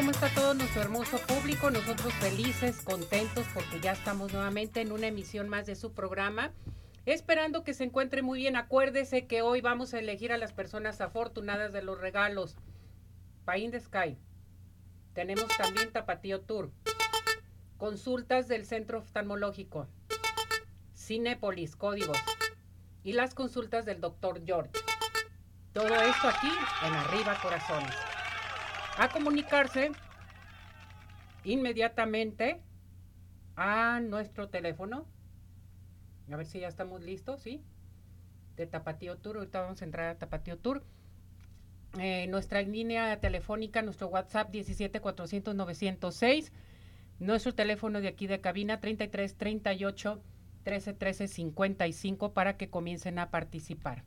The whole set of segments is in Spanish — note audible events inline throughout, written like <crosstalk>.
¿Cómo está todo nuestro hermoso público? Nosotros felices, contentos porque ya estamos nuevamente en una emisión más de su programa. Esperando que se encuentre muy bien. Acuérdese que hoy vamos a elegir a las personas afortunadas de los regalos. Pain de Sky. Tenemos también Tapatío Tour. Consultas del Centro Oftalmológico. Cinépolis, códigos. Y las consultas del Dr. George. Todo esto aquí en Arriba Corazones. A comunicarse inmediatamente a nuestro teléfono. A ver si ya estamos listos, ¿sí? De Tapatío Tour. Ahorita vamos a entrar a Tapatío Tour. Eh, nuestra línea telefónica, nuestro WhatsApp 17 400 906. Nuestro teléfono de aquí de cabina 33 38 13 13 55 para que comiencen a participar.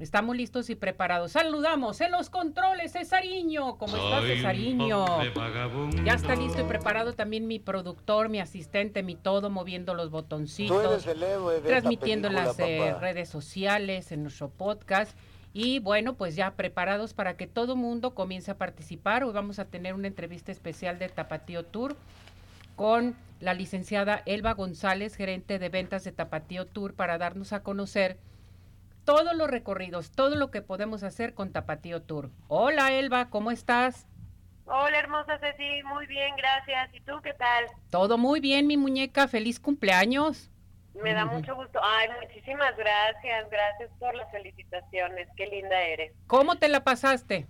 Estamos listos y preparados. Saludamos en los controles, Cesariño. ¿Cómo estás, Cesariño? Ya está listo y preparado también mi productor, mi asistente, mi todo, moviendo los botoncitos, transmitiendo en las eh, redes sociales, en nuestro podcast. Y bueno, pues ya preparados para que todo mundo comience a participar. Hoy vamos a tener una entrevista especial de Tapatío Tour con la licenciada Elba González, gerente de ventas de Tapatío Tour, para darnos a conocer todos los recorridos, todo lo que podemos hacer con Tapatío Tour. Hola Elba, ¿cómo estás? Hola hermosa Ceci, muy bien, gracias. ¿Y tú qué tal? Todo muy bien, mi muñeca, feliz cumpleaños. Me da mucho gusto. Ay, muchísimas gracias, gracias por las felicitaciones, qué linda eres. ¿Cómo te la pasaste?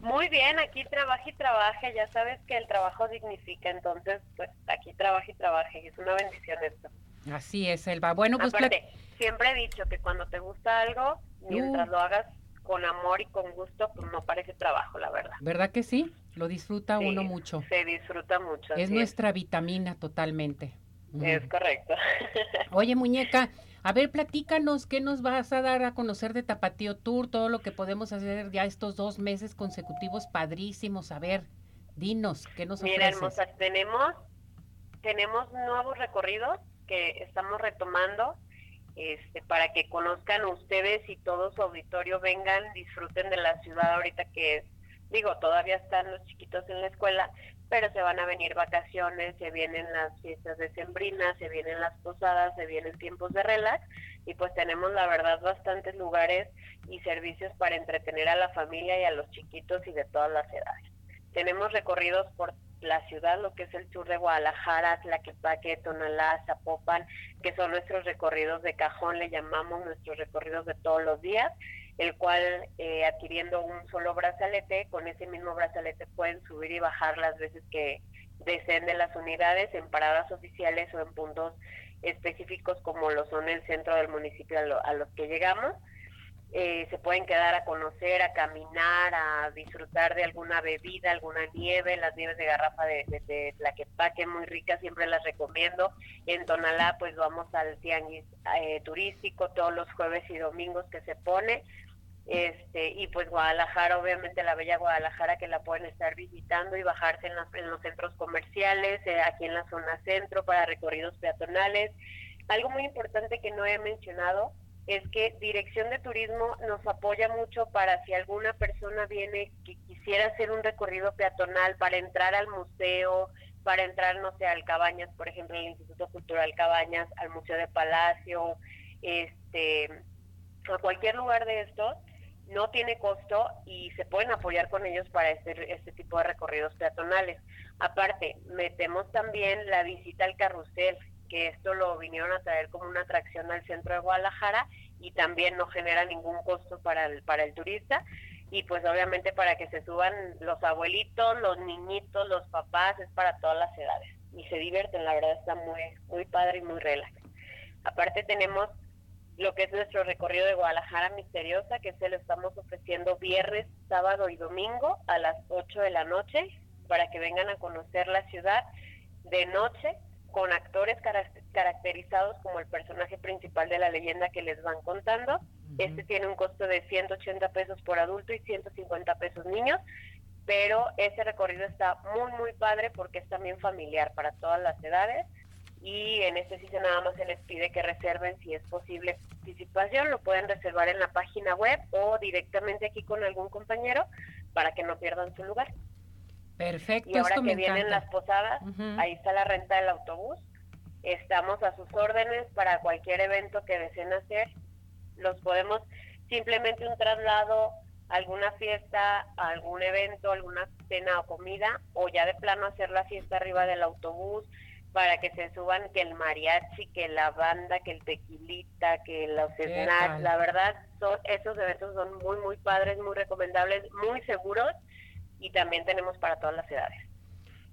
Muy bien, aquí trabaja y trabaje, ya sabes que el trabajo significa, entonces pues aquí trabaja y trabaje, es una bendición esto. Así es, Elba. Bueno, pues Aparte, siempre he dicho que cuando te gusta algo, mientras Uh. lo hagas con amor y con gusto, pues no parece trabajo, la verdad. ¿verdad que sí? Lo disfruta Sí, uno mucho. Se disfruta mucho. Es nuestra vitamina totalmente. Es correcto. <laughs> Oye, muñeca, a ver, platícanos, ¿qué nos vas a dar a conocer de Tapatío Tour? Todo lo que podemos hacer ya estos dos meses consecutivos padrísimos. A ver, dinos, ¿qué nos Mira, ofreces? hermosa, tenemos, tenemos nuevos recorridos que estamos retomando este, para que conozcan ustedes y todo su auditorio vengan, disfruten de la ciudad ahorita que, digo, todavía están los chiquitos en la escuela, pero se van a venir vacaciones, se vienen las fiestas decembrinas, se vienen las posadas, se vienen tiempos de relax y pues tenemos la verdad bastantes lugares y servicios para entretener a la familia y a los chiquitos y de todas las edades. Tenemos recorridos por la ciudad, lo que es el sur de Guadalajara, Tlaquepaque, Tonalá, Zapopan, que son nuestros recorridos de cajón, le llamamos nuestros recorridos de todos los días, el cual eh, adquiriendo un solo brazalete, con ese mismo brazalete pueden subir y bajar las veces que deseen de las unidades en paradas oficiales o en puntos específicos como lo son el centro del municipio a, lo- a los que llegamos. Eh, se pueden quedar a conocer, a caminar, a disfrutar de alguna bebida, alguna nieve, las nieves de garrafa de, de, de Tlaquepaque, muy ricas, siempre las recomiendo. En Tonalá, pues vamos al tianguis eh, turístico todos los jueves y domingos que se pone. Este, y pues Guadalajara, obviamente la bella Guadalajara que la pueden estar visitando y bajarse en, en los centros comerciales, eh, aquí en la zona centro para recorridos peatonales. Algo muy importante que no he mencionado es que Dirección de Turismo nos apoya mucho para si alguna persona viene que quisiera hacer un recorrido peatonal para entrar al museo, para entrar, no sé, al Cabañas, por ejemplo, al Instituto Cultural Cabañas, al Museo de Palacio, este, a cualquier lugar de estos, no tiene costo y se pueden apoyar con ellos para este, este tipo de recorridos peatonales. Aparte, metemos también la visita al carrusel, que esto lo vinieron a traer como una atracción al centro de Guadalajara y también no genera ningún costo para el, para el turista y pues obviamente para que se suban los abuelitos, los niñitos, los papás, es para todas las edades y se divierten, la verdad está muy, muy padre y muy relax. Aparte tenemos lo que es nuestro recorrido de Guadalajara Misteriosa, que se lo estamos ofreciendo viernes, sábado y domingo a las 8 de la noche. para que vengan a conocer la ciudad de noche con actores caracterizados como el personaje principal de la leyenda que les van contando. Este tiene un costo de 180 pesos por adulto y 150 pesos niños, pero ese recorrido está muy, muy padre porque es también familiar para todas las edades y en este sitio nada más se les pide que reserven si es posible participación, lo pueden reservar en la página web o directamente aquí con algún compañero para que no pierdan su lugar. Perfecto. Y ahora que vienen las posadas, ahí está la renta del autobús. Estamos a sus órdenes para cualquier evento que deseen hacer. Los podemos simplemente un traslado, alguna fiesta, algún evento, alguna cena o comida, o ya de plano hacer la fiesta arriba del autobús para que se suban que el mariachi, que la banda, que el tequilita, que los snacks. La verdad, son esos eventos son muy, muy padres, muy recomendables, muy seguros y también tenemos para todas las edades.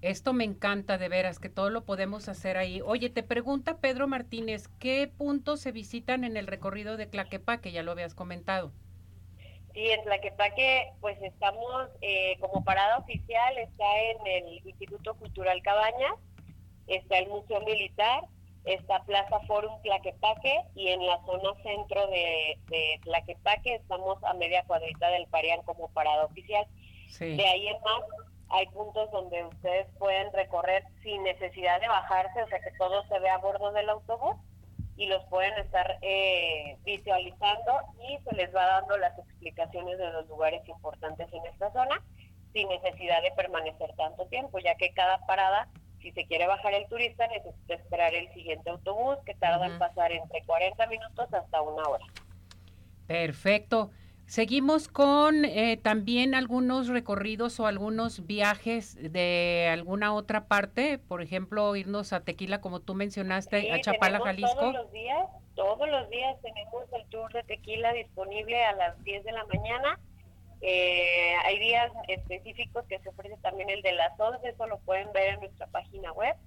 Esto me encanta de veras, que todo lo podemos hacer ahí. Oye, te pregunta Pedro Martínez, ¿qué puntos se visitan en el recorrido de Tlaquepaque? Ya lo habías comentado. Sí, en Tlaquepaque, pues estamos eh, como parada oficial, está en el Instituto Cultural Cabañas, está el Museo Militar, está Plaza Forum Tlaquepaque y en la zona centro de, de Tlaquepaque estamos a media cuadrita del Parián como parada oficial. De ahí en más, hay puntos donde ustedes pueden recorrer sin necesidad de bajarse, o sea que todo se ve a bordo del autobús y los pueden estar eh, visualizando y se les va dando las explicaciones de los lugares importantes en esta zona sin necesidad de permanecer tanto tiempo, ya que cada parada, si se quiere bajar el turista, necesita esperar el siguiente autobús que tarda en pasar entre 40 minutos hasta una hora. Perfecto. Seguimos con eh, también algunos recorridos o algunos viajes de alguna otra parte, por ejemplo, irnos a Tequila, como tú mencionaste, a Chapala, Jalisco. Todos los días, todos los días tenemos el tour de Tequila disponible a las 10 de la mañana. Eh, hay días específicos que se ofrece también el de las 11, eso lo pueden ver en nuestra página web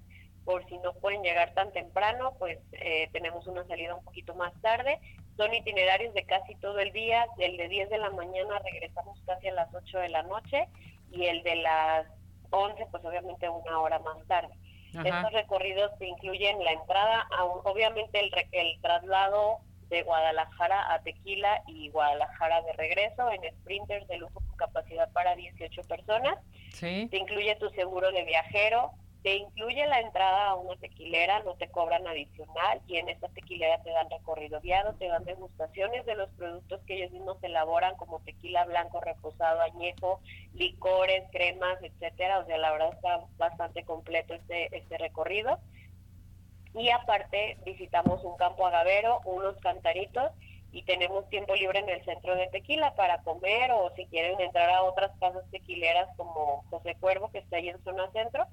por si no pueden llegar tan temprano, pues eh, tenemos una salida un poquito más tarde. Son itinerarios de casi todo el día, el de 10 de la mañana regresamos casi a las 8 de la noche y el de las 11 pues obviamente una hora más tarde. Estos recorridos te incluyen la entrada, a obviamente el, el traslado de Guadalajara a Tequila y Guadalajara de regreso en sprinters de lujo con capacidad para 18 personas. Te incluye tu seguro de viajero, te incluye la entrada a una tequilera, no te cobran adicional y en esta tequilera te dan recorrido guiado, te dan degustaciones de los productos que ellos mismos elaboran como tequila blanco, reposado, añejo, licores, cremas, etcétera. O sea, la verdad está bastante completo este, este recorrido. Y aparte visitamos un campo agavero, unos cantaritos y tenemos tiempo libre en el centro de Tequila para comer o si quieren entrar a otras casas tequileras como José Cuervo que está ahí en zona centro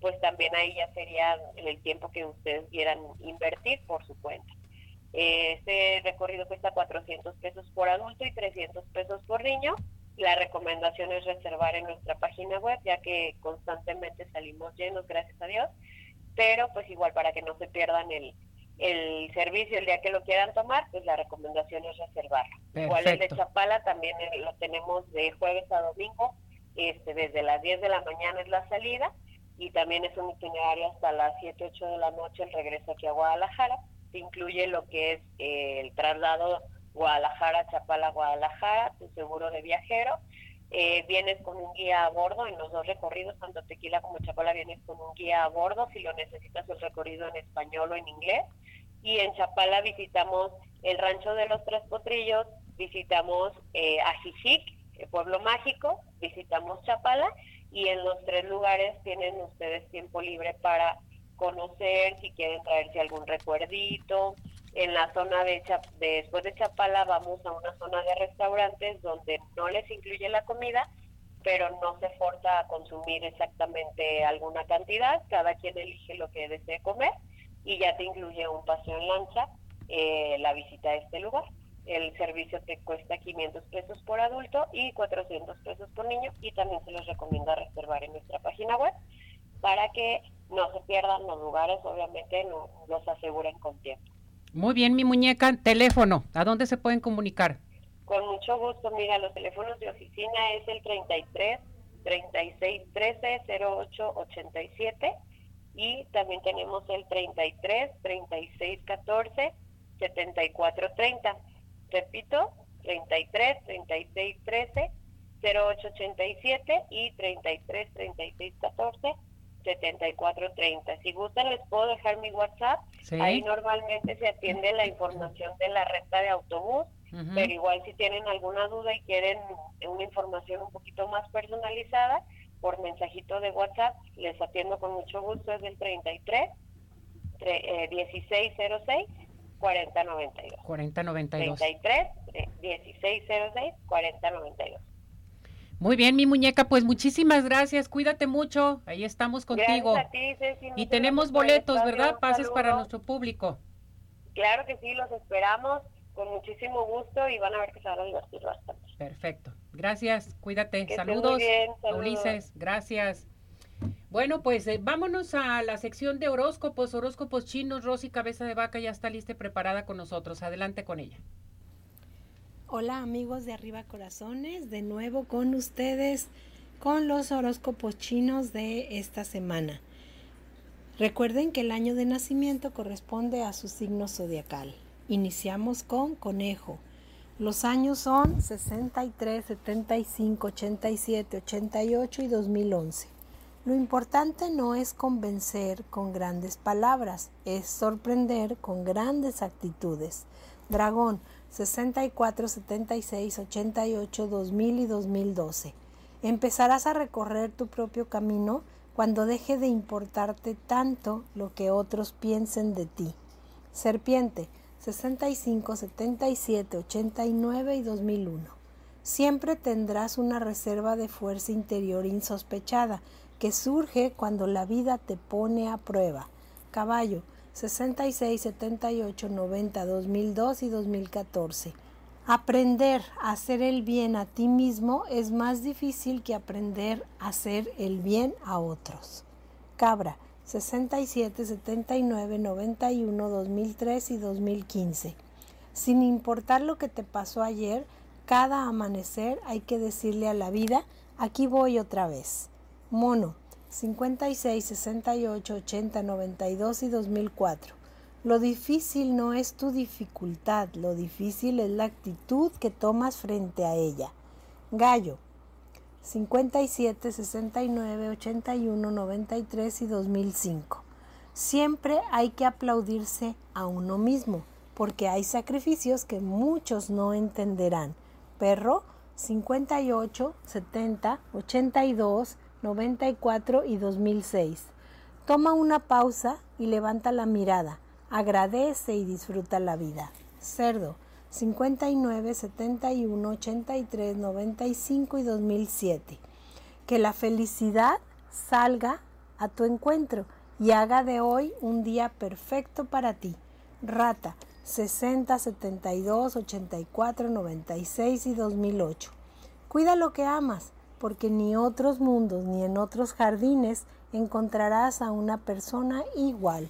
pues también ahí ya sería el tiempo que ustedes quieran invertir por su cuenta. Este recorrido cuesta 400 pesos por adulto y 300 pesos por niño. La recomendación es reservar en nuestra página web, ya que constantemente salimos llenos, gracias a Dios. Pero pues igual para que no se pierdan el, el servicio el día que lo quieran tomar, pues la recomendación es reservarlo. Igual el de Chapala también eh, lo tenemos de jueves a domingo, este desde las 10 de la mañana es la salida y también es un itinerario hasta las 7, 8 de la noche el regreso aquí a Guadalajara. Se incluye lo que es eh, el traslado Guadalajara, Chapala, Guadalajara, tu seguro de viajero. Eh, vienes con un guía a bordo en los dos recorridos, tanto Tequila como Chapala vienes con un guía a bordo si lo necesitas el recorrido en español o en inglés. Y en Chapala visitamos el Rancho de los Tres Potrillos, visitamos eh, Ajijic, el pueblo mágico, visitamos Chapala y en los tres lugares tienen ustedes tiempo libre para conocer, si quieren traerse algún recuerdito. En la zona de, después de Chapala vamos a una zona de restaurantes donde no les incluye la comida, pero no se forza a consumir exactamente alguna cantidad, cada quien elige lo que desee comer y ya te incluye un paseo en lancha, eh, la visita a este lugar. El servicio te cuesta 500 pesos por adulto y 400 pesos por niño y también se les recomienda reservar en nuestra página web para que no se pierdan los lugares, obviamente no, los aseguren con tiempo. Muy bien, mi muñeca, teléfono, ¿a dónde se pueden comunicar? Con mucho gusto, mira, los teléfonos de oficina es el 33 3613-0887 y también tenemos el 33 36 14 74 30. Repito, 33 36 13 0887 y 33 36 14 74 30. Si gustan les puedo dejar mi WhatsApp. Ahí normalmente se atiende la información de la renta de autobús, pero igual si tienen alguna duda y quieren una información un poquito más personalizada, por mensajito de WhatsApp les atiendo con mucho gusto. Es del 33 1606 4092. 4092. 33 1606 4092. Muy bien, mi muñeca, pues muchísimas gracias, cuídate mucho, ahí estamos contigo. Gracias a ti, Ceci, y tenemos boletos, ¿verdad? Pases para nuestro público. Claro que sí, los esperamos con muchísimo gusto y van a ver que se van a divertir bastante. Perfecto, gracias, cuídate, saludos, bien, Ulises, gracias. Bueno, pues eh, vámonos a la sección de horóscopos, horóscopos chinos. Rosy Cabeza de Vaca ya está lista y preparada con nosotros. Adelante con ella. Hola amigos de Arriba Corazones, de nuevo con ustedes con los horóscopos chinos de esta semana. Recuerden que el año de nacimiento corresponde a su signo zodiacal. Iniciamos con conejo. Los años son 63, 75, 87, 88 y 2011. Lo importante no es convencer con grandes palabras, es sorprender con grandes actitudes. Dragón, 64, 76, 88, 2000 y 2012. Empezarás a recorrer tu propio camino cuando deje de importarte tanto lo que otros piensen de ti. Serpiente, 65, 77, 89 y 2001. Siempre tendrás una reserva de fuerza interior insospechada que surge cuando la vida te pone a prueba. Caballo, 66, 78, 90, 2002 y 2014. Aprender a hacer el bien a ti mismo es más difícil que aprender a hacer el bien a otros. Cabra, 67, 79, 91, 2003 y 2015. Sin importar lo que te pasó ayer, cada amanecer hay que decirle a la vida, aquí voy otra vez. Mono, 56, 68, 80, 92 y 2004. Lo difícil no es tu dificultad, lo difícil es la actitud que tomas frente a ella. Gallo, 57, 69, 81, 93 y 2005. Siempre hay que aplaudirse a uno mismo, porque hay sacrificios que muchos no entenderán. Perro, 58, 70, 82, 94 y 2006. Toma una pausa y levanta la mirada, agradece y disfruta la vida. Cerdo, 59, 71, 83, 95 y 2007. Que la felicidad salga a tu encuentro y haga de hoy un día perfecto para ti. Rata, 60, 72, 84, 96 y 2008. Cuida lo que amas porque ni otros mundos ni en otros jardines encontrarás a una persona igual.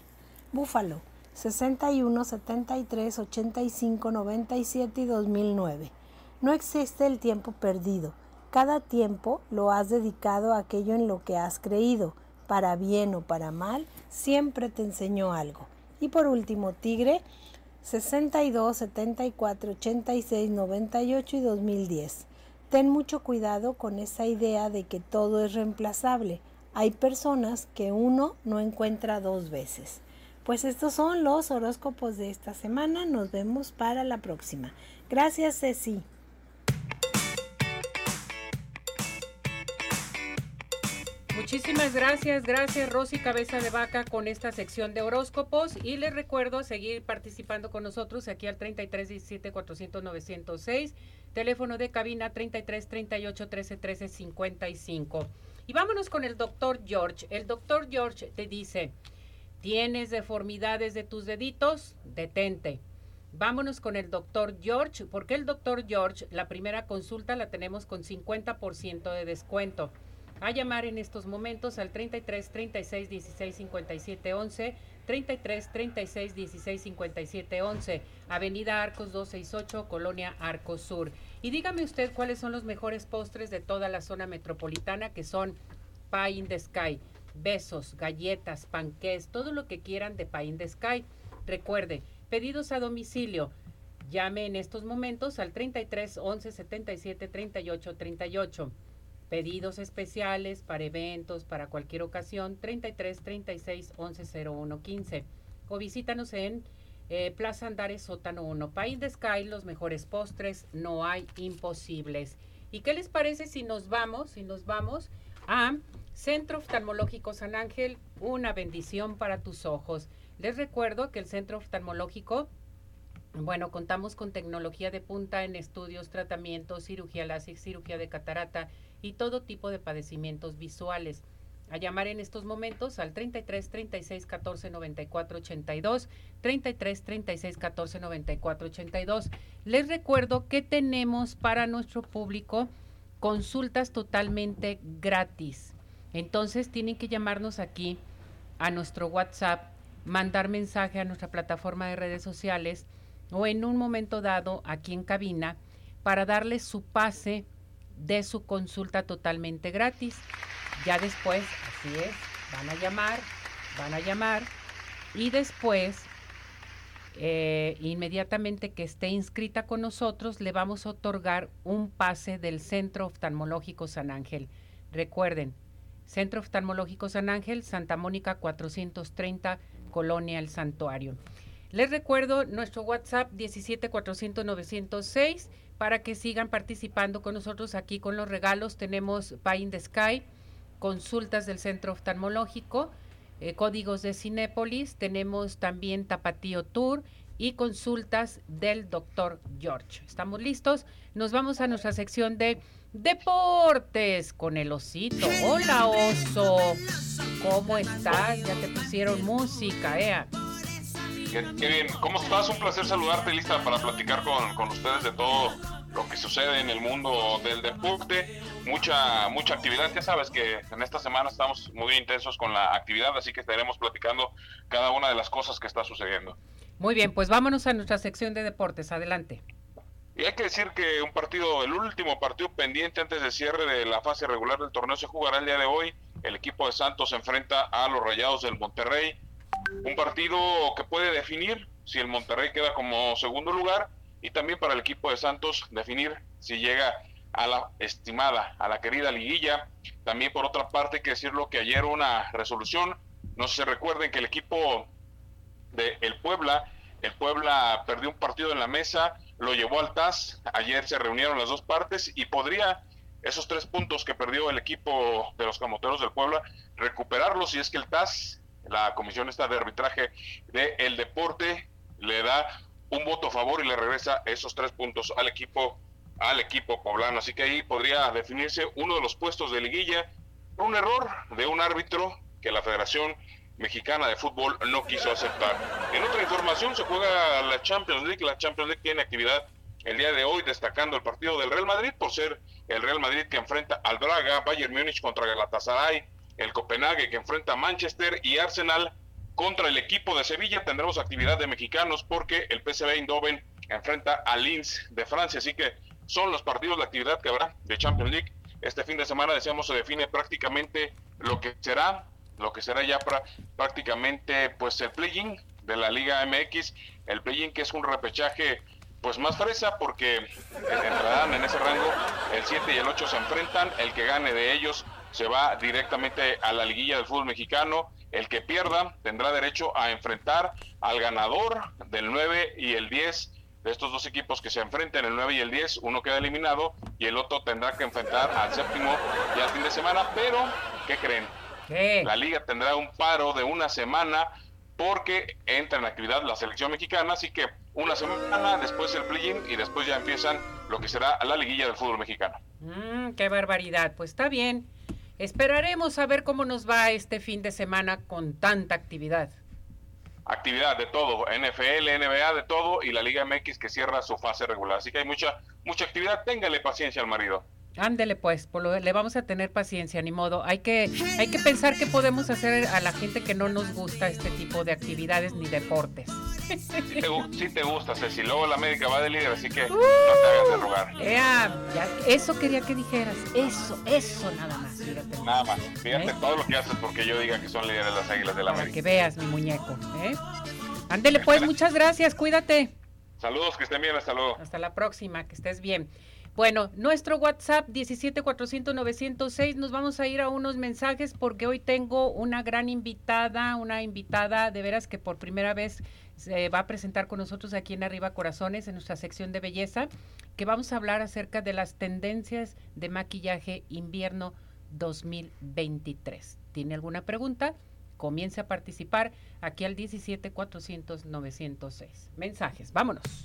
Búfalo, 61, 73, 85, 97 y 2009. No existe el tiempo perdido. Cada tiempo lo has dedicado a aquello en lo que has creído. Para bien o para mal, siempre te enseñó algo. Y por último, Tigre, 62, 74, 86, 98 y 2010. Ten mucho cuidado con esa idea de que todo es reemplazable. Hay personas que uno no encuentra dos veces. Pues estos son los horóscopos de esta semana. Nos vemos para la próxima. Gracias, Ceci. Muchísimas gracias, gracias Rosy Cabeza de Vaca con esta sección de horóscopos y les recuerdo seguir participando con nosotros aquí al 33 17 400 906 Teléfono de cabina 33 38 13 13 55. Y vámonos con el doctor George. El doctor George te dice, ¿tienes deformidades de tus deditos? Detente. Vámonos con el doctor George, porque el doctor George, la primera consulta la tenemos con 50% de descuento. A llamar en estos momentos al 33 36 16 57 11 33 36 16 57 11, Avenida Arcos 268, Colonia Arcos Sur. Y dígame usted cuáles son los mejores postres de toda la zona metropolitana, que son Pie in the Sky, besos, galletas, panqués, todo lo que quieran de Pie in the Sky. Recuerde, pedidos a domicilio. Llame en estos momentos al 33 11 77 38 38. Pedidos especiales para eventos, para cualquier ocasión, 33 36 11 01 15. O visítanos en eh, Plaza Andares Sótano 1. País de Sky, los mejores postres, no hay imposibles. ¿Y qué les parece si nos vamos, si nos vamos a Centro Oftalmológico San Ángel, una bendición para tus ojos? Les recuerdo que el Centro Oftalmológico bueno, contamos con tecnología de punta en estudios, tratamientos, cirugía láser, cirugía de catarata y todo tipo de padecimientos visuales. A llamar en estos momentos al 33 36 14 94 82, 33 36 14 94 82. Les recuerdo que tenemos para nuestro público consultas totalmente gratis. Entonces tienen que llamarnos aquí a nuestro WhatsApp, mandar mensaje a nuestra plataforma de redes sociales o en un momento dado aquí en cabina para darles su pase de su consulta totalmente gratis. Ya después, así es, van a llamar, van a llamar y después, eh, inmediatamente que esté inscrita con nosotros, le vamos a otorgar un pase del Centro Oftalmológico San Ángel. Recuerden, Centro Oftalmológico San Ángel, Santa Mónica 430, Colonia El Santuario. Les recuerdo nuestro WhatsApp 17400 para que sigan participando con nosotros aquí con los regalos. Tenemos Pie in the Sky, consultas del Centro Oftalmológico, eh, códigos de Cinépolis, tenemos también Tapatío Tour y consultas del doctor George. ¿Estamos listos? Nos vamos a nuestra sección de deportes con el osito. Hola oso, ¿cómo estás? Ya te pusieron música, ¿eh? Qué, bien. ¿Cómo estás? Un placer saludarte, lista para platicar con, con, ustedes de todo lo que sucede en el mundo del deporte. Mucha, mucha actividad. Ya sabes que en esta semana estamos muy intensos con la actividad, así que estaremos platicando cada una de las cosas que está sucediendo. Muy bien, pues vámonos a nuestra sección de deportes. Adelante. Y hay que decir que un partido, el último partido pendiente antes del cierre de la fase regular del torneo se jugará el día de hoy. El equipo de Santos se enfrenta a los Rayados del Monterrey un partido que puede definir si el Monterrey queda como segundo lugar y también para el equipo de Santos definir si llega a la estimada, a la querida liguilla. También por otra parte, hay que decirlo que ayer una resolución, no si recuerden que el equipo de el Puebla, el Puebla perdió un partido en la mesa, lo llevó al TAS, ayer se reunieron las dos partes y podría esos tres puntos que perdió el equipo de los camoteros del Puebla recuperarlos si es que el TAS la comisión esta de arbitraje del el deporte le da un voto a favor y le regresa esos tres puntos al equipo al equipo poblano. Así que ahí podría definirse uno de los puestos de liguilla por un error de un árbitro que la Federación Mexicana de Fútbol no quiso aceptar. En otra información se juega la Champions League. La Champions League tiene actividad el día de hoy destacando el partido del Real Madrid por ser el Real Madrid que enfrenta al Braga, Bayern Múnich contra Galatasaray, el Copenhague que enfrenta a Manchester y Arsenal contra el equipo de Sevilla. Tendremos actividad de mexicanos porque el PSV Eindhoven enfrenta a Linz de Francia. Así que son los partidos de actividad que habrá de Champions League. Este fin de semana, decíamos, se define prácticamente lo que será, lo que será ya prácticamente pues el play-in de la Liga MX. El play-in que es un repechaje pues más fresa porque entrarán en ese rango el 7 y el 8 se enfrentan, el que gane de ellos se va directamente a la liguilla del fútbol mexicano. El que pierda tendrá derecho a enfrentar al ganador del 9 y el 10 de estos dos equipos que se enfrenten, el 9 y el 10, uno queda eliminado y el otro tendrá que enfrentar al séptimo y al fin de semana. Pero, ¿qué creen? La liga tendrá un paro de una semana porque entra en actividad la selección mexicana, así que una semana después el play-in y después ya empiezan lo que será la liguilla del fútbol mexicano. Mm, ¡Qué barbaridad! Pues está bien. Esperaremos a ver cómo nos va este fin de semana con tanta actividad. Actividad de todo, NFL, NBA, de todo, y la Liga MX que cierra su fase regular. Así que hay mucha, mucha actividad. Téngale paciencia al marido. Ándele pues, por lo, le vamos a tener paciencia, ni modo. Hay que, hay que pensar qué podemos hacer a la gente que no nos gusta este tipo de actividades ni deportes. Sí te, gusta, Ceci. Luego la médica va de líder, así que no te hagas de rogar. ya, eso quería que dijeras. Eso, eso nada más. Fíjate. Nada más. Fíjate ¿Eh? todo lo que haces porque yo diga que son líderes las águilas de la Para que veas, mi muñeco. ¿eh? Ándele pues, muchas gracias. Cuídate. Saludos, que estén bien. Hasta luego. Hasta la próxima, que estés bien. Bueno, nuestro WhatsApp 17400 nos vamos a ir a unos mensajes porque hoy tengo una gran invitada, una invitada de veras que por primera vez se va a presentar con nosotros aquí en Arriba Corazones en nuestra sección de belleza, que vamos a hablar acerca de las tendencias de maquillaje invierno 2023. ¿Tiene alguna pregunta? Comience a participar aquí al 17400 Mensajes, vámonos.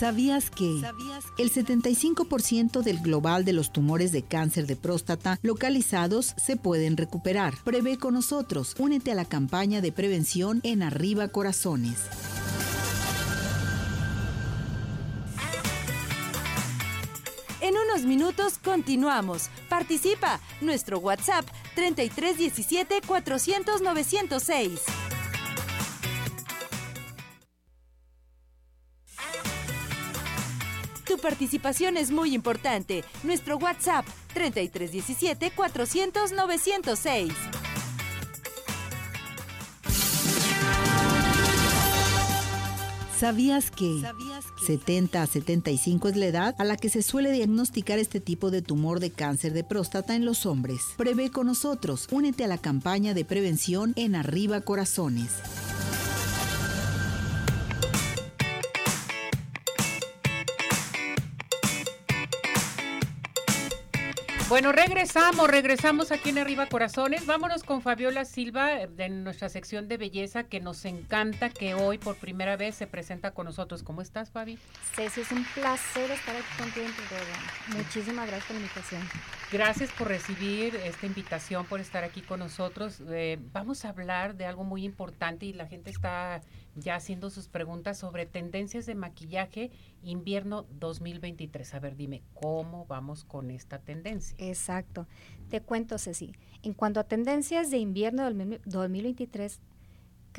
¿Sabías que el 75% del global de los tumores de cáncer de próstata localizados se pueden recuperar? Prevé con nosotros. Únete a la campaña de prevención en Arriba Corazones. En unos minutos continuamos. Participa. Nuestro WhatsApp 3317 400 906. Tu participación es muy importante. Nuestro WhatsApp 3317 400 906. ¿Sabías que 70 a 75 es la edad a la que se suele diagnosticar este tipo de tumor de cáncer de próstata en los hombres? Prevé con nosotros. Únete a la campaña de prevención en Arriba Corazones. Bueno, regresamos, regresamos aquí en Arriba Corazones. Vámonos con Fabiola Silva de nuestra sección de belleza que nos encanta que hoy por primera vez se presenta con nosotros. ¿Cómo estás, Fabi? Ceci, es un placer estar aquí contigo en tu programa. Muchísimas gracias por la invitación. Gracias por recibir esta invitación, por estar aquí con nosotros. Eh, vamos a hablar de algo muy importante y la gente está ya haciendo sus preguntas sobre tendencias de maquillaje invierno 2023. A ver, dime, ¿cómo vamos con esta tendencia? Exacto. Te cuento, Ceci. En cuanto a tendencias de invierno 2023,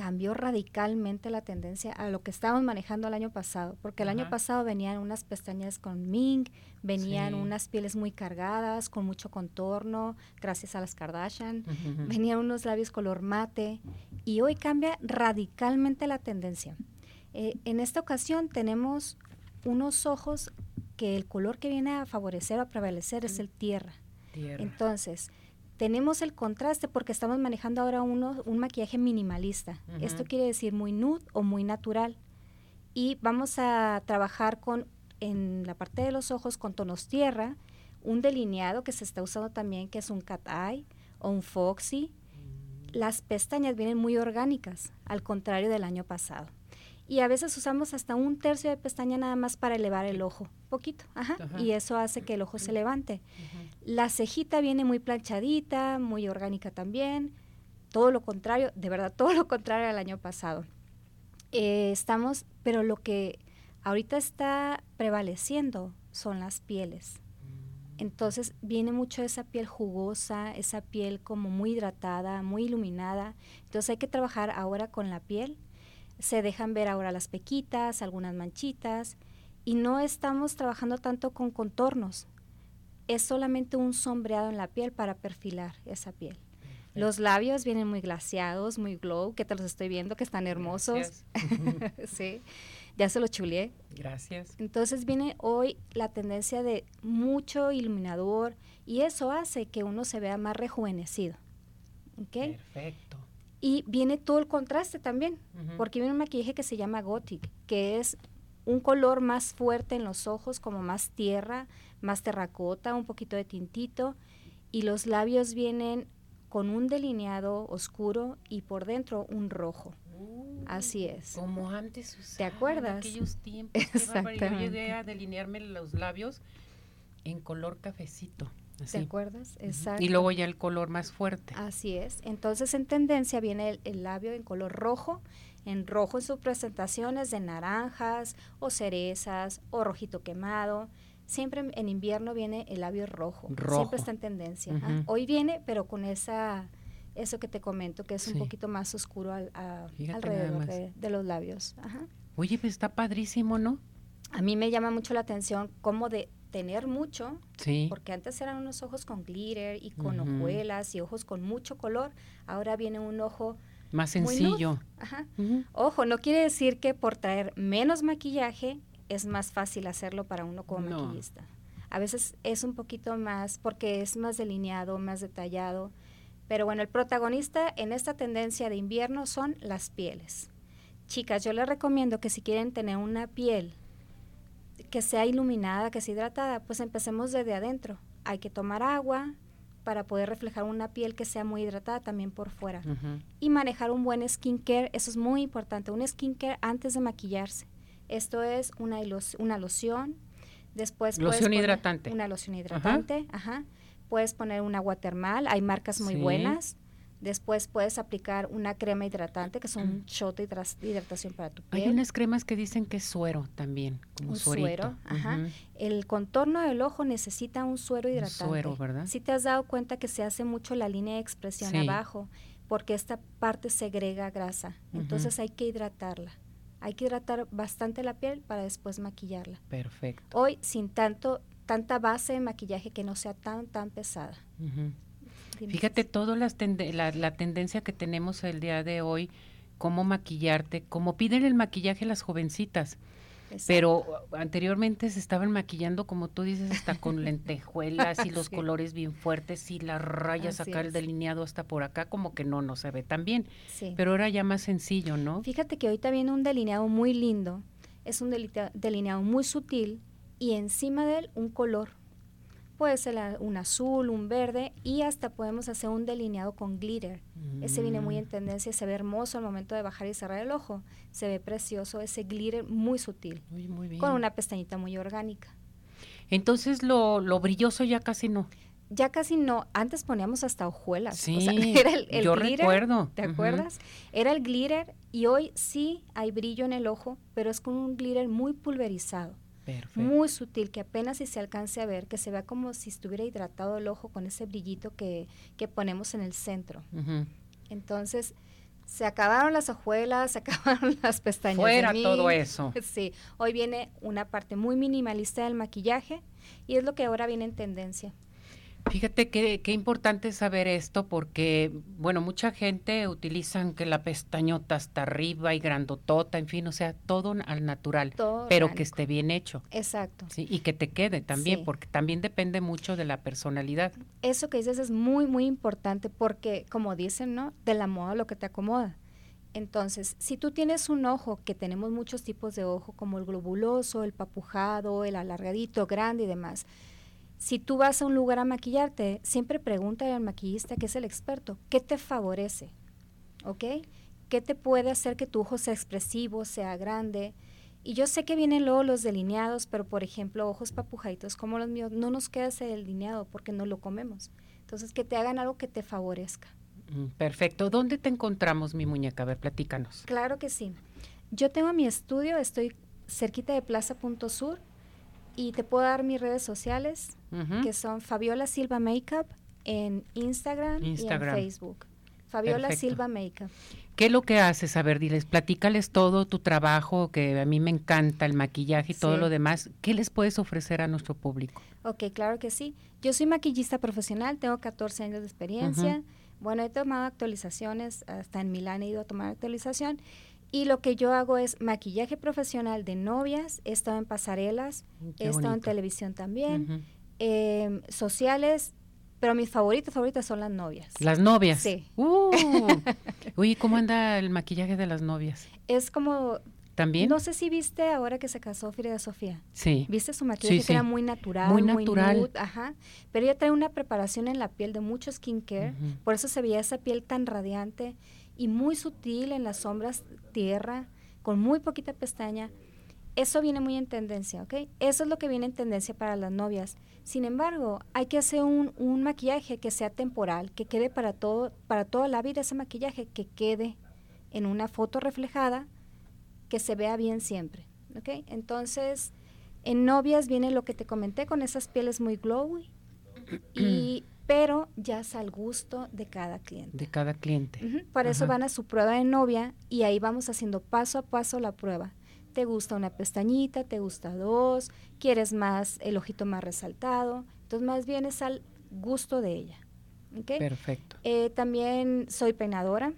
cambió radicalmente la tendencia a lo que estábamos manejando el año pasado, porque el año pasado venían unas pestañas con mink, venían unas pieles muy cargadas, con mucho contorno, gracias a las Kardashian, venían unos labios color mate, y hoy cambia radicalmente la tendencia. Eh, en esta ocasión tenemos unos ojos que el color que viene a favorecer o a prevalecer es el tierra. Entonces, tenemos el contraste porque estamos manejando ahora uno, un maquillaje minimalista. Esto quiere decir muy nude o muy natural. Y vamos a trabajar con, en la parte de los ojos con tonos tierra, un delineado que se está usando también, que es un cat eye o un foxy. Mm. Las pestañas vienen muy orgánicas, al contrario del año pasado y a veces usamos hasta un tercio de pestaña nada más para elevar el ojo, poquito, ajá, y eso hace que el ojo se levante. La cejita viene muy planchadita, muy orgánica también, todo lo contrario, de verdad, todo lo contrario al año pasado. Eh, estamos, pero lo que ahorita está prevaleciendo son las pieles. Entonces viene mucho esa piel jugosa, esa piel como muy hidratada, muy iluminada. Entonces hay que trabajar ahora con la piel. Se dejan ver ahora las pequitas, algunas manchitas y no estamos trabajando tanto con contornos. Es solamente un sombreado en la piel para perfilar esa piel. Los labios vienen muy glaciados, muy glow, que te los estoy viendo, que están hermosos. <laughs> sí, ya se los chuleé. Gracias. Entonces viene hoy la tendencia de mucho iluminador y eso hace que uno se vea más rejuvenecido. ¿Ok? Perfecto. Y viene todo el contraste también, porque viene un maquillaje que se llama Gothic, que es un color más fuerte en los ojos, como más tierra, más terracota, un poquito de tintito, y los labios vienen con un delineado oscuro y por dentro un rojo. Uh, Así es. Como antes usaba, ¿Te acuerdas? En aquellos tiempos. Exactamente. Yo llegué a delinearme los labios en color cafecito. ¿Te acuerdas? Exacto. Y luego ya el color más fuerte. Así es. Entonces en tendencia viene el labio en color rojo en rojo en sus presentaciones de naranjas o cerezas o rojito quemado. Siempre en invierno viene el labio rojo. Siempre está en tendencia. Hoy viene, pero con esa eso que te comento, que es un poquito más oscuro al, alrededor de, los labios. Oye, pues está padrísimo, ¿no? A mí me llama mucho la atención cómo de tener mucho, sí. porque antes eran unos ojos con glitter y con hojuelas y ojos con mucho color, ahora viene un ojo más sencillo. Ojo, no quiere decir que por traer menos maquillaje es más fácil hacerlo para uno como maquillista. A veces es un poquito más porque es más delineado, más detallado. Pero bueno, el protagonista en esta tendencia de invierno son las pieles. Chicas, yo les recomiendo que si quieren tener una piel que sea iluminada, que sea hidratada, pues empecemos desde adentro. Hay que tomar agua, para poder reflejar una piel que sea muy hidratada también por fuera. Y manejar un buen skincare, eso es muy importante, un skincare antes de maquillarse. Esto es una, una loción, después loción hidratante. Una loción hidratante, ajá. Puedes poner un agua termal, hay marcas muy buenas. Después puedes aplicar una crema hidratante, que es un shot de hidratación para tu piel. Hay unas cremas que dicen que es suero también, como un suero. Ajá. El contorno del ojo necesita un suero hidratante. suero, ¿verdad? Si te has dado cuenta que se hace mucho la línea de expresión abajo, porque esta parte segrega grasa. Entonces hay que hidratarla. Hay que hidratar bastante la piel para después maquillarla. Perfecto. Hoy sin tanto tanta base de maquillaje que no sea tan tan pesada. Fíjate toda la, la, tendencia que tenemos el día de hoy, cómo maquillarte, cómo piden el maquillaje las jovencitas. Pero anteriormente se estaban maquillando, como tú dices, hasta con <laughs> lentejuelas y los colores bien fuertes y las rayas acá, el delineado hasta por acá, como que no, no se ve tan bien. Pero era ya más sencillo, ¿no? Fíjate que ahorita viene un delineado muy lindo, es un delineado muy sutil y encima de él un color puede ser un azul, un verde y hasta podemos hacer un delineado con glitter. Ese viene muy en mm. tendencia, se ve hermoso al momento de bajar y cerrar el ojo. Se ve precioso, ese glitter muy sutil, con una pestañita muy orgánica. Entonces lo, lo, brilloso ya casi no. Ya casi no. Antes poníamos hasta hojuelas. Sí, <laughs> era el, yo recuerdo. ¿Te acuerdas? Era el glitter y hoy sí hay brillo en el ojo, pero es con un glitter muy pulverizado muy sutil, que apenas si se alcance a ver, que se vea como si estuviera hidratado el ojo con ese brillito que, que ponemos en el centro. Entonces, se acabaron las hojuelas, se <laughs> acabaron las pestañas. Fuera todo eso. <laughs> Sí, hoy viene una parte muy minimalista del maquillaje y es lo que ahora viene en tendencia. Fíjate qué, qué importante saber esto porque, bueno, mucha gente utilizan que la pestañota está arriba y grandotota, en fin, o sea, todo al natural, pero que esté bien hecho. Exacto. Sí, y que te quede también, porque también depende mucho de la personalidad. Eso que dices es muy, muy importante porque, como dicen, ¿no? De la moda lo que te acomoda. Entonces, si tú tienes un ojo, que tenemos muchos tipos de ojo, como el globuloso, el papujado, el alargadito, grande y demás, si tú vas a un lugar a maquillarte, siempre pregúntale al maquillista, que es el experto, ¿qué te favorece? ¿Ok? ¿Qué te puede hacer que tu ojo sea expresivo, sea grande? Y yo sé que vienen luego los delineados, pero por ejemplo, ojos papujaditos como los míos, no nos queda ese delineado porque no lo comemos. Entonces, que te hagan algo que te favorezca. Mm, perfecto. ¿Dónde te encontramos, mi muñeca? A ver, platícanos. Claro que sí. Yo tengo mi estudio, estoy cerquita de Plaza Punto Sur, Y te puedo dar mis redes sociales, que son Fabiola Silva Makeup en Instagram, y en Facebook. Fabiola Silva Makeup. ¿Qué es lo que haces? A ver, diles, platícales todo tu trabajo, que a mí me encanta el maquillaje y todo lo demás. ¿Qué les puedes ofrecer a nuestro público? Ok, claro que sí. Yo soy maquillista profesional, tengo 14 años de experiencia. Bueno, he tomado actualizaciones, hasta en Milán he ido a tomar actualización. Y lo que yo hago es maquillaje profesional de novias, he estado en pasarelas, mm, he estado en televisión también, em, sociales, pero mis favoritas, favoritas son las novias. ¿Las novias? Sí. Uh, <laughs> uy, ¿cómo anda el maquillaje de las novias? Es como... ¿También? No sé si viste ahora que se casó Frida Sofía. Sí. ¿Viste su maquillaje? Que era muy natural. Muy natural. ajá. Pero ella trae una preparación en la piel de mucho skincare. Por eso se veía esa piel tan radiante y muy sutil en las sombras tierra, con muy poquita pestaña. Eso viene muy en tendencia, ¿ok? Eso es lo que viene en tendencia para las novias. Sin embargo, hay que hacer un, un maquillaje que sea temporal, que quede para, todo, para toda la vida ese maquillaje, que quede en una foto reflejada, que se vea bien siempre, ¿ok? Entonces, en novias viene lo que te comenté con esas pieles muy glowy, <clears throat> y, pero ya es al gusto de cada cliente. De cada cliente. Para eso van a su prueba de novia y ahí vamos haciendo paso a paso la prueba te gusta una pestañita, te gusta dos, quieres más el ojito más resaltado, entonces más bien es al gusto de ella. Perfecto. Eh, también soy peinadora.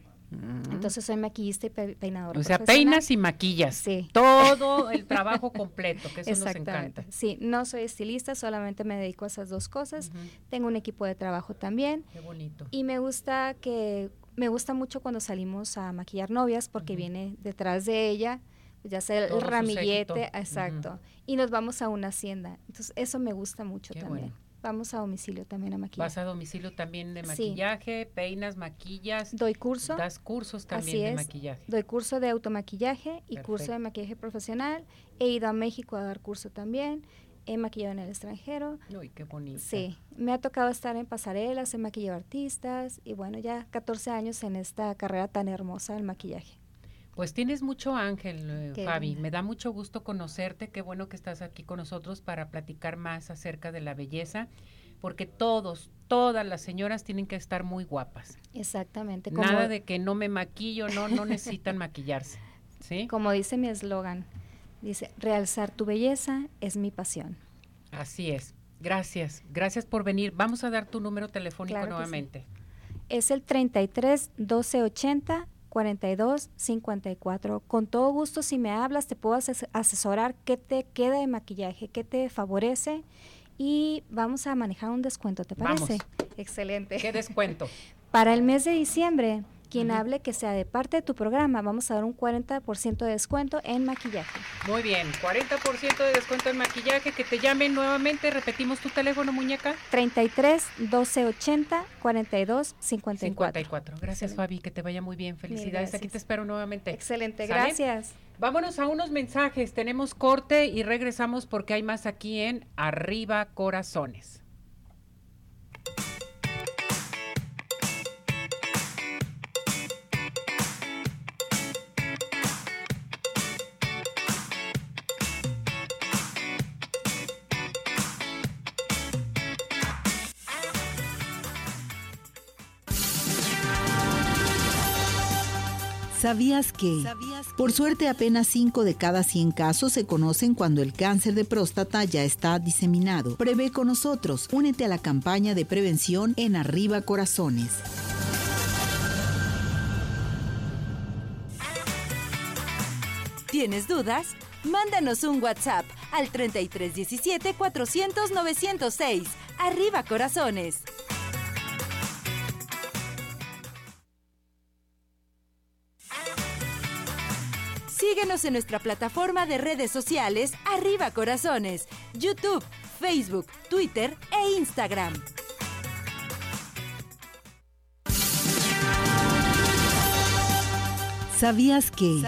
Entonces soy maquillista y peinadora. O sea, peinas y maquillas. Sí. Todo el trabajo completo, que eso nos encanta. Sí, no soy estilista, solamente me dedico a esas dos cosas. Tengo un equipo de trabajo también. Qué bonito. Y me gusta que me gusta mucho cuando salimos a maquillar novias porque viene detrás de ella ya sea el ramillete, exacto. Y nos vamos a una hacienda. Entonces, eso me gusta mucho también. Vamos a domicilio también a maquillar. Vas a domicilio también de maquillaje, peinas, maquillas. Doy curso. Das cursos también de maquillaje. Doy curso de automaquillaje y curso de maquillaje profesional. He ido a México a dar curso también. He maquillado en el extranjero. Uy, qué bonito. Sí, me ha tocado estar en pasarelas, he maquillado artistas y bueno, ya 14 años en esta carrera tan hermosa del maquillaje. Pues tienes mucho ángel, eh, Fabi. Me da mucho gusto conocerte. Qué bueno que estás aquí con nosotros para platicar más acerca de la belleza, porque todos, todas las señoras tienen que estar muy guapas. Exactamente. Nada de que no me maquillo, no, no necesitan <laughs> maquillarse. ¿Sí? Como dice mi eslogan, dice, realzar tu belleza es mi pasión. Así es. Gracias, gracias por venir. Vamos a dar tu número telefónico nuevamente. Es el 33 1280 42 54. Con todo gusto, si me hablas, te puedo asesorar qué te queda de maquillaje, qué te favorece y vamos a manejar un descuento, ¿te parece? Excelente. ¿Qué descuento? Para el mes de diciembre quien hable que sea de parte de tu programa, vamos a dar un 40% de descuento en maquillaje. Muy bien, 40% de descuento en maquillaje. Que te llamen nuevamente. Repetimos tu teléfono, muñeca. 33 12 80 42 54. 54. Gracias, Fabi. Que te vaya muy bien. Felicidades. Aquí te espero nuevamente. Excelente, gracias. Vámonos a unos mensajes. Tenemos corte y regresamos porque hay más aquí en Arriba Corazones. ¿Sabías que? Por suerte, apenas 5 de cada 100 casos se conocen cuando el cáncer de próstata ya está diseminado. Prevé con nosotros. Únete a la campaña de prevención en Arriba Corazones. ¿Tienes dudas? Mándanos un WhatsApp al 3317 400 906. Arriba Corazones. Síguenos en nuestra plataforma de redes sociales Arriba Corazones, YouTube, Facebook, Twitter e Instagram. ¿Sabías que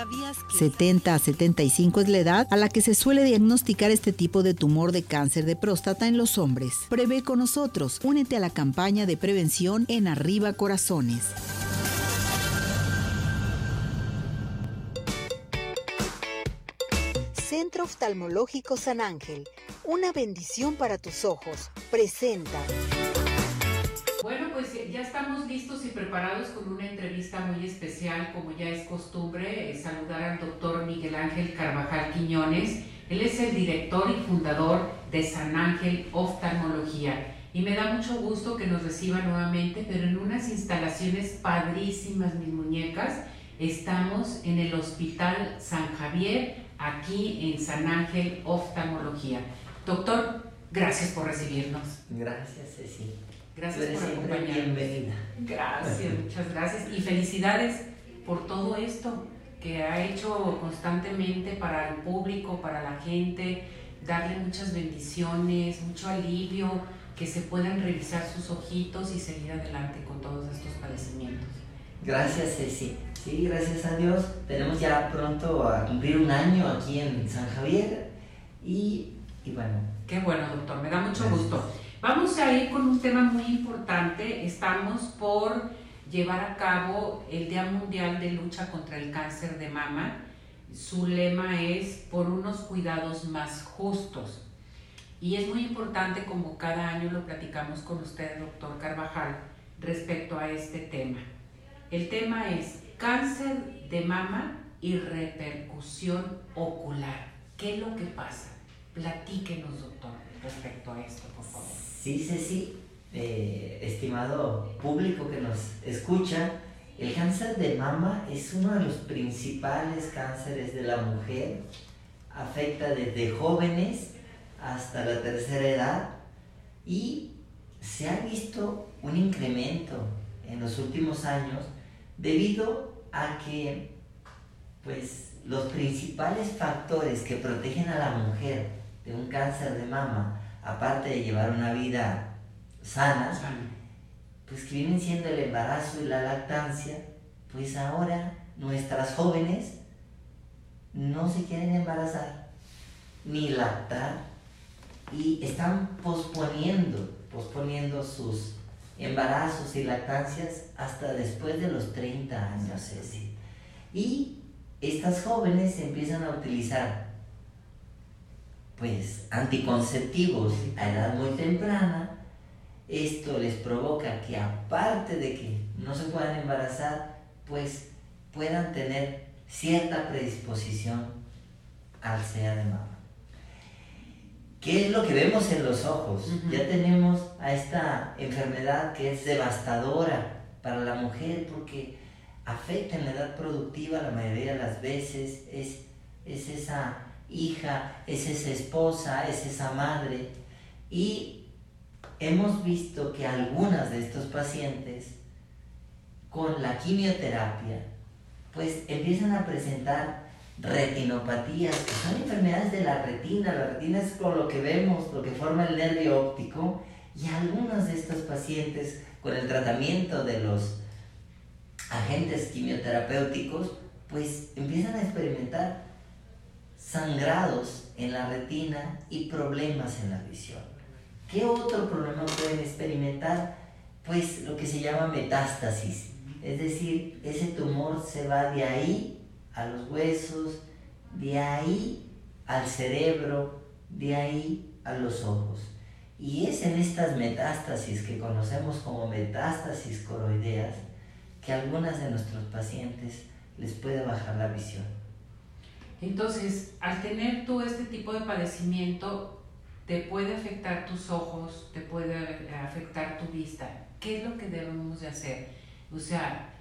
70 a 75 es la edad a la que se suele diagnosticar este tipo de tumor de cáncer de próstata en los hombres? Prevé con nosotros. Únete a la campaña de prevención en Arriba Corazones. Centro Oftalmológico San Ángel, una bendición para tus ojos, presenta. Bueno, pues ya estamos listos y preparados con una entrevista muy especial, como ya es costumbre, eh, saludar al doctor Miguel Ángel Carvajal Quiñones. Él es el director y fundador de San Ángel Oftalmología. Y me da mucho gusto que nos reciba nuevamente, pero en unas instalaciones padrísimas, mis muñecas. Estamos en el Hospital San Javier, aquí en San Ángel Oftalmología. Doctor, gracias por recibirnos. Gracias, Ceci. Gracias por acompañarnos. Bienvenida. Gracias, muchas gracias. Y felicidades por todo esto que ha hecho constantemente para el público, para la gente, darle muchas bendiciones, mucho alivio, que se puedan revisar sus ojitos y seguir adelante con todos estos padecimientos. Gracias, Ceci. Sí, gracias a Dios. Tenemos ya pronto a cumplir un año aquí en San Javier y, y bueno. Qué bueno, doctor, me da mucho gusto. Vamos a ir con un tema muy importante. Estamos por llevar a cabo el Día Mundial de Lucha contra el Cáncer de Mama. Su lema es por unos cuidados más justos. Y es muy importante, como cada año lo platicamos con usted, doctor Carvajal, respecto a este tema. El tema es cáncer de mama y repercusión ocular. ¿Qué es lo que pasa? Platíquenos, doctor, respecto a esto, por favor. Sí, Ceci, eh, estimado público que nos escucha, el cáncer de mama es uno de los principales cánceres de la mujer. Afecta desde jóvenes hasta la tercera edad y se ha visto un incremento en los últimos años debido a que pues los principales factores que protegen a la mujer de un cáncer de mama, aparte de llevar una vida sana, pues que vienen siendo el embarazo y la lactancia, pues ahora nuestras jóvenes no se quieren embarazar ni lactar y están posponiendo, posponiendo sus embarazos y lactancias hasta después de los 30 años, Ceci. Y estas jóvenes empiezan a utilizar pues anticonceptivos a edad muy temprana. Esto les provoca que aparte de que no se puedan embarazar, pues puedan tener cierta predisposición al SEA de. ¿Qué es lo que vemos en los ojos? Ya tenemos a esta enfermedad que es devastadora para la mujer porque afecta en la edad productiva la mayoría de las veces, es, es esa hija, es esa esposa, es esa madre. Y hemos visto que algunas de estos pacientes con la quimioterapia pues empiezan a presentar retinopatías, que son enfermedades de la retina. La retina es con lo que vemos, lo que forma el nervio óptico. Y algunos de estos pacientes, con el tratamiento de los agentes quimioterapéuticos, pues empiezan a experimentar sangrados en la retina y problemas en la visión. ¿Qué otro problema pueden experimentar? Pues lo que se llama metástasis. Es decir, ese tumor se va de ahí a los huesos, de ahí al cerebro, de ahí a los ojos. Y es en estas metástasis que conocemos como metástasis coroideas que a algunas de nuestros pacientes les puede bajar la visión. Entonces, al tener tú este tipo de padecimiento, te puede afectar tus ojos, te puede afectar tu vista. ¿Qué es lo que debemos de hacer? O sea,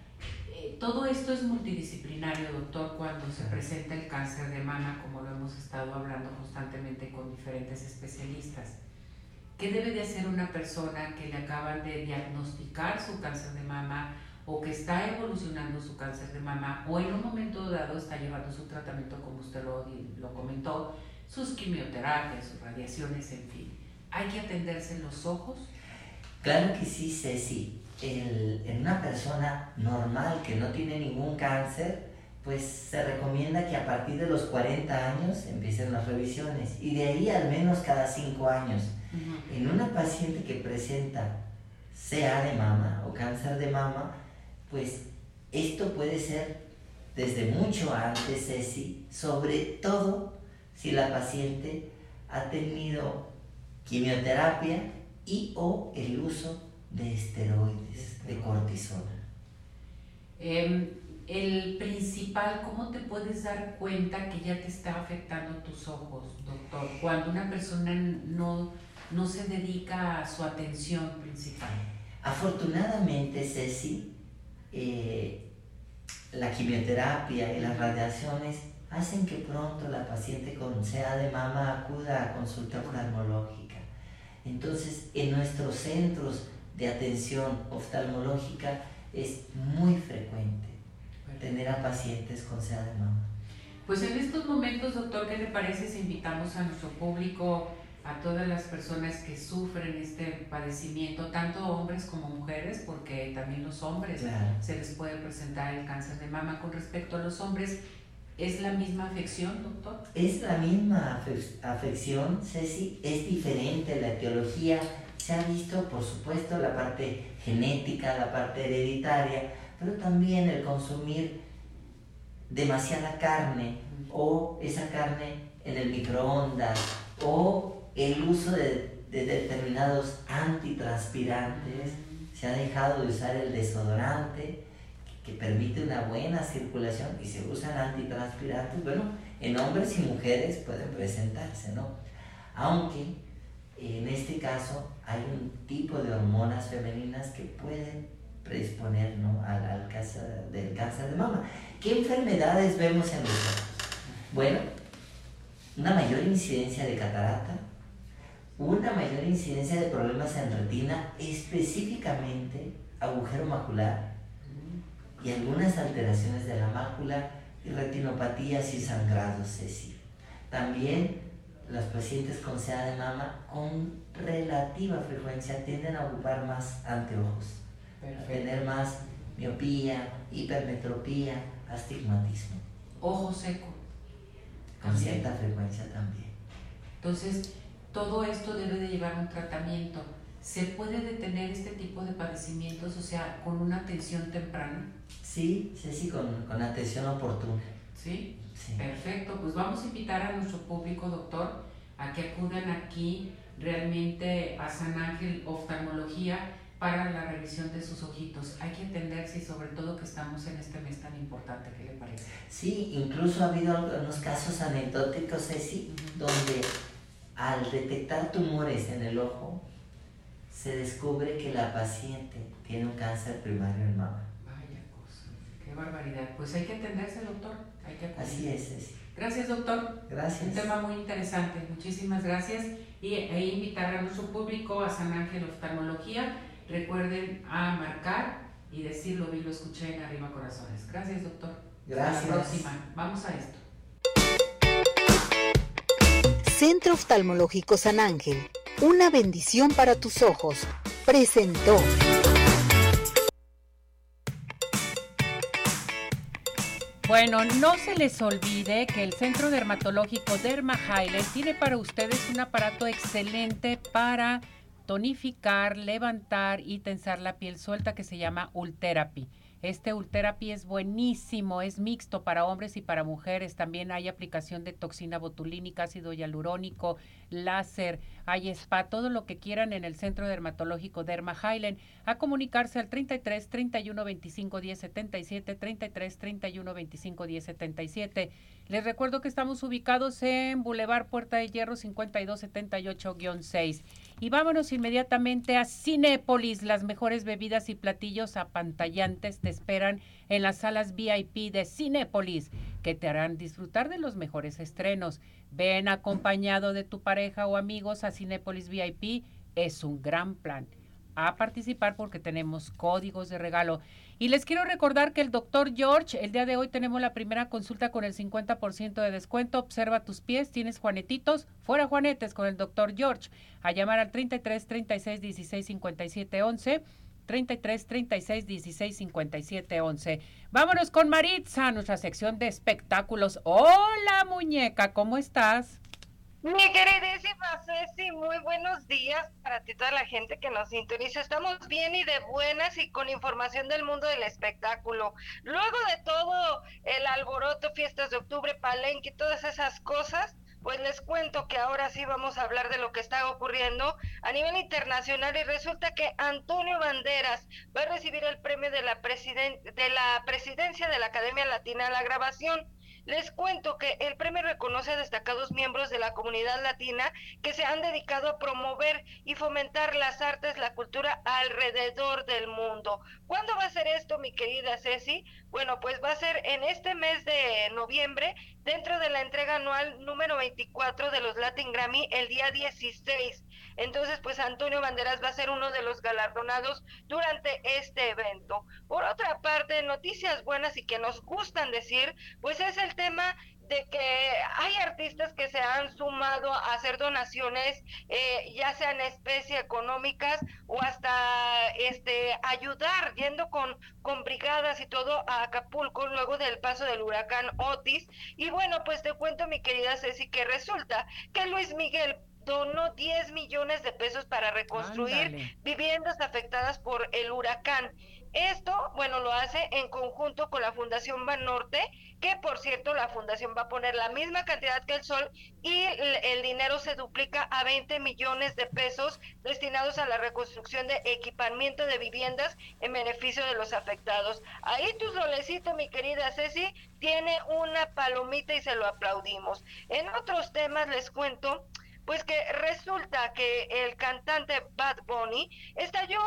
todo esto es multidisciplinario, doctor, cuando se presenta el cáncer de mama, como lo hemos estado hablando constantemente con diferentes especialistas. ¿Qué debe de hacer una persona que le acaban de diagnosticar su cáncer de mama o que está evolucionando su cáncer de mama o en un momento dado está llevando su tratamiento, como usted lo, lo comentó, sus quimioterapias, sus radiaciones, en fin? ¿Hay que atenderse los ojos? Claro que sí, Ceci en una persona normal que no tiene ningún cáncer, pues se recomienda que a partir de los 40 años empiecen las revisiones y de ahí al menos cada 5 años. En una paciente que presenta CA de mama o cáncer de mama, pues esto puede ser desde mucho antes, Ceci, sobre todo si la paciente ha tenido quimioterapia y o el uso de esteroides, de cortisona. Em, el principal, ¿cómo te puedes dar cuenta que ya te está afectando tus ojos, doctor? Cuando una persona no, no se dedica a su atención principal. Afortunadamente, Ceci, eh, la quimioterapia y las radiaciones hacen que pronto la paciente con sea de mama acuda a consulta oftalmológica. Entonces, en nuestros centros de atención oftalmológica es muy frecuente tener a pacientes con sea de mama. Pues en estos momentos, doctor, ¿qué le parece si invitamos a nuestro público, a todas las personas que sufren este padecimiento, tanto hombres como mujeres, porque también los hombres se les puede presentar el cáncer de mama? Con respecto a los hombres, ¿es la misma afección, doctor? Es la misma afección, Ceci, es diferente la etiología. Se ha visto, por supuesto, la parte genética, la parte hereditaria, pero también el consumir demasiada carne o esa carne en el microondas o el uso de, determinados antitranspirantes. Se ha dejado de usar el desodorante que permite una buena circulación y se usan antitranspirantes. Bueno, en hombres y mujeres pueden presentarse, ¿no? Aunque en este caso hay un tipo de hormonas femeninas que pueden predisponer al, cáncer, del cáncer de mama. ¿Qué enfermedades vemos en los ojos? Bueno, una mayor incidencia de catarata, una mayor incidencia de problemas en retina, específicamente agujero macular y algunas alteraciones de la mácula y retinopatías y sangrados, Ceci. También los pacientes con SEA de mama con relativa frecuencia tienden a ocupar más anteojos tener más miopía, hipermetropía, astigmatismo. Ojo seco. Con cierta frecuencia también. Entonces, todo esto debe de llevar un tratamiento. ¿Se puede detener este tipo de padecimientos, o sea, con una atención temprana? Sí, sí, sí, con, con atención oportuna. ¿Sí? ¿Sí? Perfecto, pues vamos a invitar a nuestro público, doctor, a que acudan aquí realmente a San Ángel Oftalmología para la revisión de sus ojitos. Hay que atenderse y sobre todo que estamos en este mes tan importante, ¿qué le parece? Sí, incluso ha habido algunos casos anecdóticos, Ceci, donde al detectar tumores en el ojo, se descubre que la paciente tiene un cáncer primario en mama. Vaya cosa, qué barbaridad. Pues hay que atenderse, doctor. Hay que Así es, Ceci. Gracias, doctor. Gracias. Un tema muy interesante. Muchísimas gracias. Y e invitar a nuestro público a San Ángel Oftalmología Recuerden a marcar y decirlo, vi, lo escuché en Arriba Corazones. Gracias, doctor. Gracias. Hasta la próxima. Vamos a esto. Centro Oftalmológico San Ángel. Una bendición para tus ojos. Presentó. Bueno, no se les olvide que el Centro Dermatológico Derma Highland tiene para ustedes un aparato excelente para tonificar, levantar y tensar la piel suelta que se llama Ultherapy. Este Ultherapy es buenísimo, es mixto para hombres y para mujeres. También hay aplicación de toxina botulínica, ácido hialurónico, láser, hay spa, todo lo que quieran en el Centro Dermatológico Derma Highland. A comunicarse al 33 31 25 10 77, 33 31 25 10 77. Les recuerdo que estamos ubicados en Boulevard Puerta de Hierro 5278-6. Y vámonos inmediatamente a Cinépolis. Las mejores bebidas y platillos apantallantes te esperan en las salas VIP de Cinépolis, que te harán disfrutar de los mejores estrenos. Ven acompañado de tu pareja o amigos a Cinépolis VIP. Es un gran plan. A participar porque tenemos códigos de regalo. Y les quiero recordar que el doctor George, el día de hoy tenemos la primera consulta con el 50% de descuento. Observa tus pies, tienes juanetitos, fuera juanetes con el doctor George. A llamar al 33 36 16 57 11. 33 36 16 57 11. Vámonos con Maritza, nuestra sección de espectáculos. Hola, muñeca, ¿cómo estás? Mi queridísima Ceci, muy buenos días para ti, toda la gente que nos sintoniza. Estamos bien y de buenas y con información del mundo del espectáculo. Luego de todo el alboroto, fiestas de octubre, palenque, todas esas cosas, pues les cuento que ahora sí vamos a hablar de lo que está ocurriendo a nivel internacional y resulta que Antonio Banderas va a recibir el premio de la, de la presidencia de la Academia Latina a la Grabación. Les cuento que el premio reconoce a destacados miembros de la comunidad latina que se han dedicado a promover y fomentar las artes, la cultura alrededor del mundo. ¿Cuándo va a ser esto, mi querida Ceci? Bueno, pues va a ser en este mes de noviembre, dentro de la entrega anual número 24 de los Latin Grammy, el día 16. Entonces, pues Antonio Banderas va a ser uno de los galardonados durante este evento. Por otra parte, noticias buenas y que nos gustan decir, pues es el tema de que hay artistas que se han sumado a hacer donaciones, eh, ya sean especie económicas o hasta este ayudar yendo con, con brigadas y todo a Acapulco luego del paso del huracán Otis. Y bueno, pues te cuento, mi querida Ceci, que resulta que Luis Miguel donó 10 millones de pesos para reconstruir viviendas afectadas por el huracán. Esto, bueno, lo hace en conjunto con la Fundación Banorte, que por cierto la fundación va a poner la misma cantidad que el Sol y el, dinero se duplica a 20 millones de pesos destinados a la reconstrucción de equipamiento de viviendas en beneficio de los afectados. Ahí tu solecito, mi querida Ceci, tiene una palomita y se lo aplaudimos. En otros temas les cuento pues que resulta que el cantante Bad Bunny estalló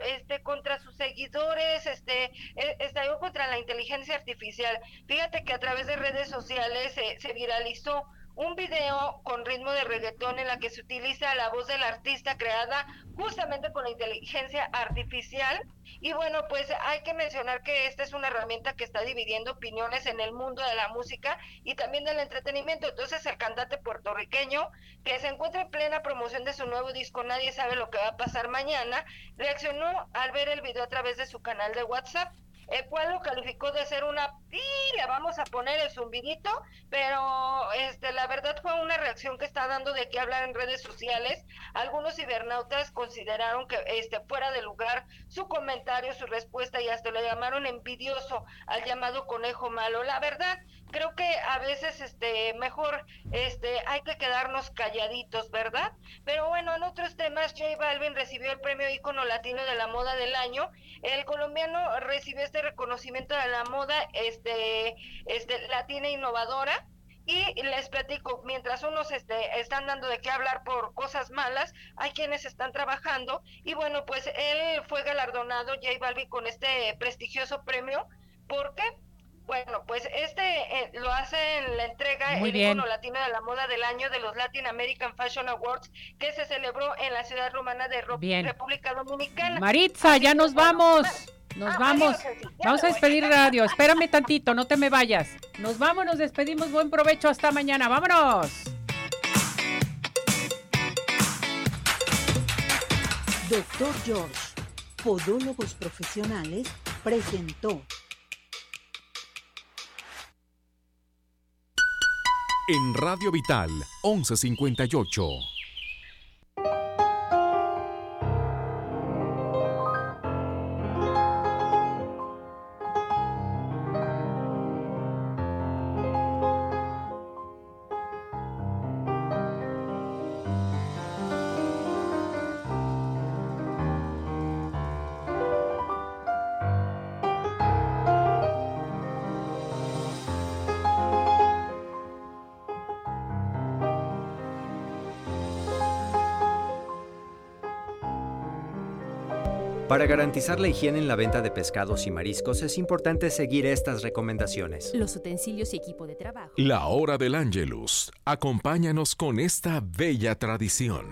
este contra sus seguidores, este e, estalló contra la inteligencia artificial. Fíjate que a través de redes sociales se viralizó un video con ritmo de reggaetón en la que se utiliza la voz del artista creada justamente con la inteligencia artificial. Y bueno, pues hay que mencionar que esta es una herramienta que está dividiendo opiniones en el mundo de la música y también del entretenimiento. Entonces el cantante puertorriqueño que se encuentra en plena promoción de su nuevo disco Nadie sabe lo que va a pasar mañana, reaccionó al ver el video a través de su canal de WhatsApp el cual lo calificó de ser una le vamos a poner el zumbidito, pero este la verdad fue una reacción que está dando de qué hablar en redes sociales. Algunos cibernautas consideraron que este fuera de lugar su comentario, su respuesta y hasta le llamaron envidioso al llamado conejo malo. La verdad, creo que a veces este mejor este hay que quedarnos calladitos, ¿verdad? Pero bueno, en otros temas J Balvin recibió el premio ícono latino de la moda del año. El colombiano recibió este reconocimiento de la moda este este latina innovadora y les platico, mientras unos este, están dando de qué hablar por cosas malas, hay quienes están trabajando y bueno, pues él fue galardonado, J Balvin, con este prestigioso premio. ¿Por qué? Bueno, pues este eh, lo hace en la entrega el icono latino de la moda del año de los Latin American Fashion Awards que se celebró en la ciudad romana de República Dominicana. Maritza, ya nos vamos. Nos ah, vamos. vamos a despedir radio. Espérame tantito, no te me vayas. Nos vamos, nos despedimos. Buen provecho hasta mañana. Vámonos. Doctor George, Podólogos Profesionales, presentó en Radio Vital 1158. Para garantizar la higiene en la venta de pescados y mariscos es importante seguir estas recomendaciones. Los utensilios y equipo de trabajo. La hora del ángelus. Acompáñanos con esta bella tradición.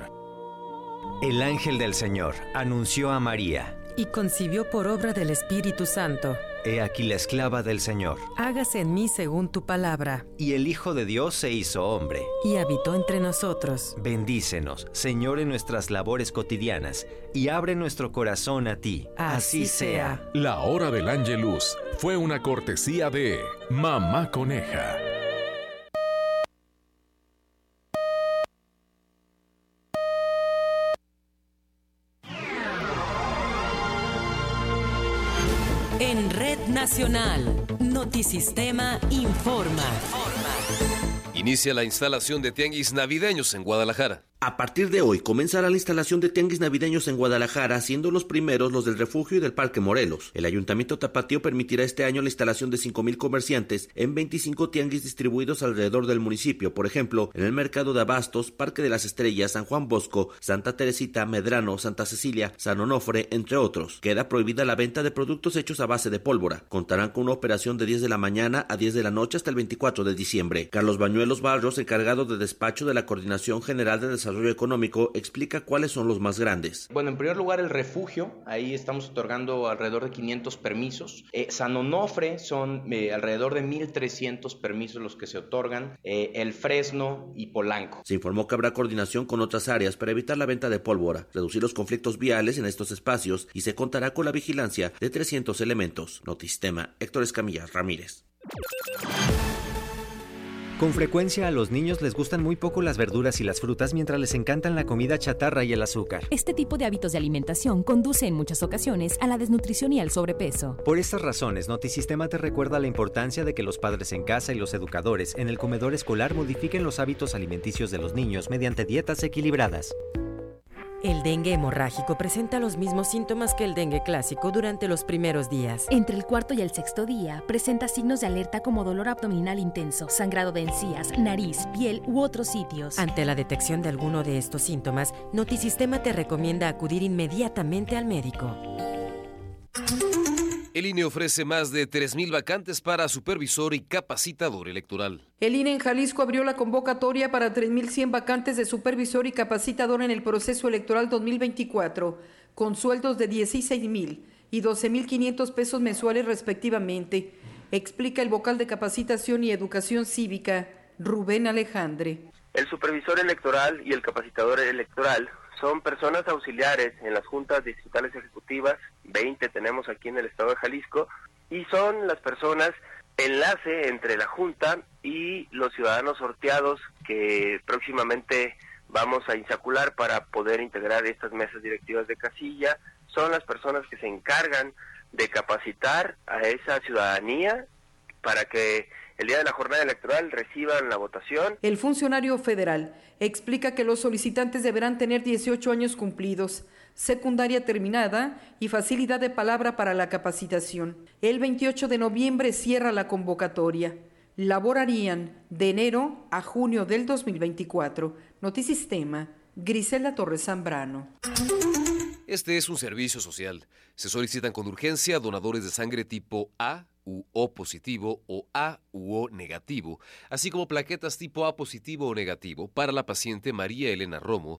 El ángel del Señor anunció a María. Y concibió por obra del Espíritu Santo. He aquí la esclava del Señor. Hágase en mí según tu palabra. Y el Hijo de Dios se hizo hombre. Y habitó entre nosotros. Bendícenos, Señor, en nuestras labores cotidianas, y abre nuestro corazón a ti. Así, sea. La hora del ángelus fue una cortesía de Mamá Coneja. En Red Nacional, Notisistema informa. Inicia la instalación de tianguis navideños en Guadalajara. A partir de hoy comenzará la instalación de tianguis navideños en Guadalajara, siendo los primeros los del refugio y del Parque Morelos. El Ayuntamiento Tapatío permitirá este año la instalación de 5.000 comerciantes en 25 tianguis distribuidos alrededor del municipio, por ejemplo, en el Mercado de Abastos, Parque de las Estrellas, San Juan Bosco, Santa Teresita, Medrano, Santa Cecilia, San Onofre, entre otros. Queda prohibida la venta de productos hechos a base de pólvora. Contarán con una operación de 10 de la mañana a 10 de la noche hasta el 24 de diciembre. Carlos Bañuelos Barros, encargado de despacho de la Coordinación General de Desarrollo Económico explica cuáles son los más grandes. Bueno, en primer lugar el refugio, ahí estamos otorgando alrededor de 500 permisos. Eh, San Onofre son eh, alrededor de 1.300 permisos los que se otorgan. Eh, el Fresno y Polanco. Se informó que habrá coordinación con otras áreas para evitar la venta de pólvora, reducir los conflictos viales en estos espacios y se contará con la vigilancia de 300 elementos. Notistema, Héctor Escamilla Ramírez. Con frecuencia a los niños les gustan muy poco las verduras y las frutas mientras les encantan la comida chatarra y el azúcar. Este tipo de hábitos de alimentación conduce en muchas ocasiones a la desnutrición y al sobrepeso. Por estas razones, Notisistema te recuerda la importancia de que los padres en casa y los educadores en el comedor escolar modifiquen los hábitos alimenticios de los niños mediante dietas equilibradas. El dengue hemorrágico presenta los mismos síntomas que el dengue clásico durante los primeros días. Entre el cuarto y el sexto día presenta signos de alerta como dolor abdominal intenso, sangrado de encías, nariz, piel u otros sitios. Ante la detección de alguno de estos síntomas, Notisistema te recomienda acudir inmediatamente al médico. El INE ofrece más de 3.000 vacantes para supervisor y capacitador electoral. El INE en Jalisco abrió la convocatoria para 3.100 vacantes de supervisor y capacitador en el proceso electoral 2024, con sueldos de 16.000 y 12.500 pesos mensuales respectivamente, explica el vocal de capacitación y educación cívica, Rubén Alejandre. El supervisor electoral y el capacitador electoral son personas auxiliares en las juntas distritales ejecutivas, 20 tenemos aquí en el estado de Jalisco, y son las personas enlace entre la junta y los ciudadanos sorteados que próximamente vamos a insacular para poder integrar estas mesas directivas de casilla, son las personas que se encargan de capacitar a esa ciudadanía para que el día de la jornada electoral reciban la votación. El funcionario federal explica que los solicitantes deberán tener 18 años cumplidos, secundaria terminada y facilidad de palabra para la capacitación. El 28 de noviembre cierra la convocatoria. Laborarían de enero a junio del 2024. Notisistema, Grisela Torres Zambrano. Este es un servicio social. Se solicitan con urgencia donadores de sangre tipo A u O positivo o A u O negativo, así como plaquetas tipo A positivo o negativo para la paciente María Elena Romo,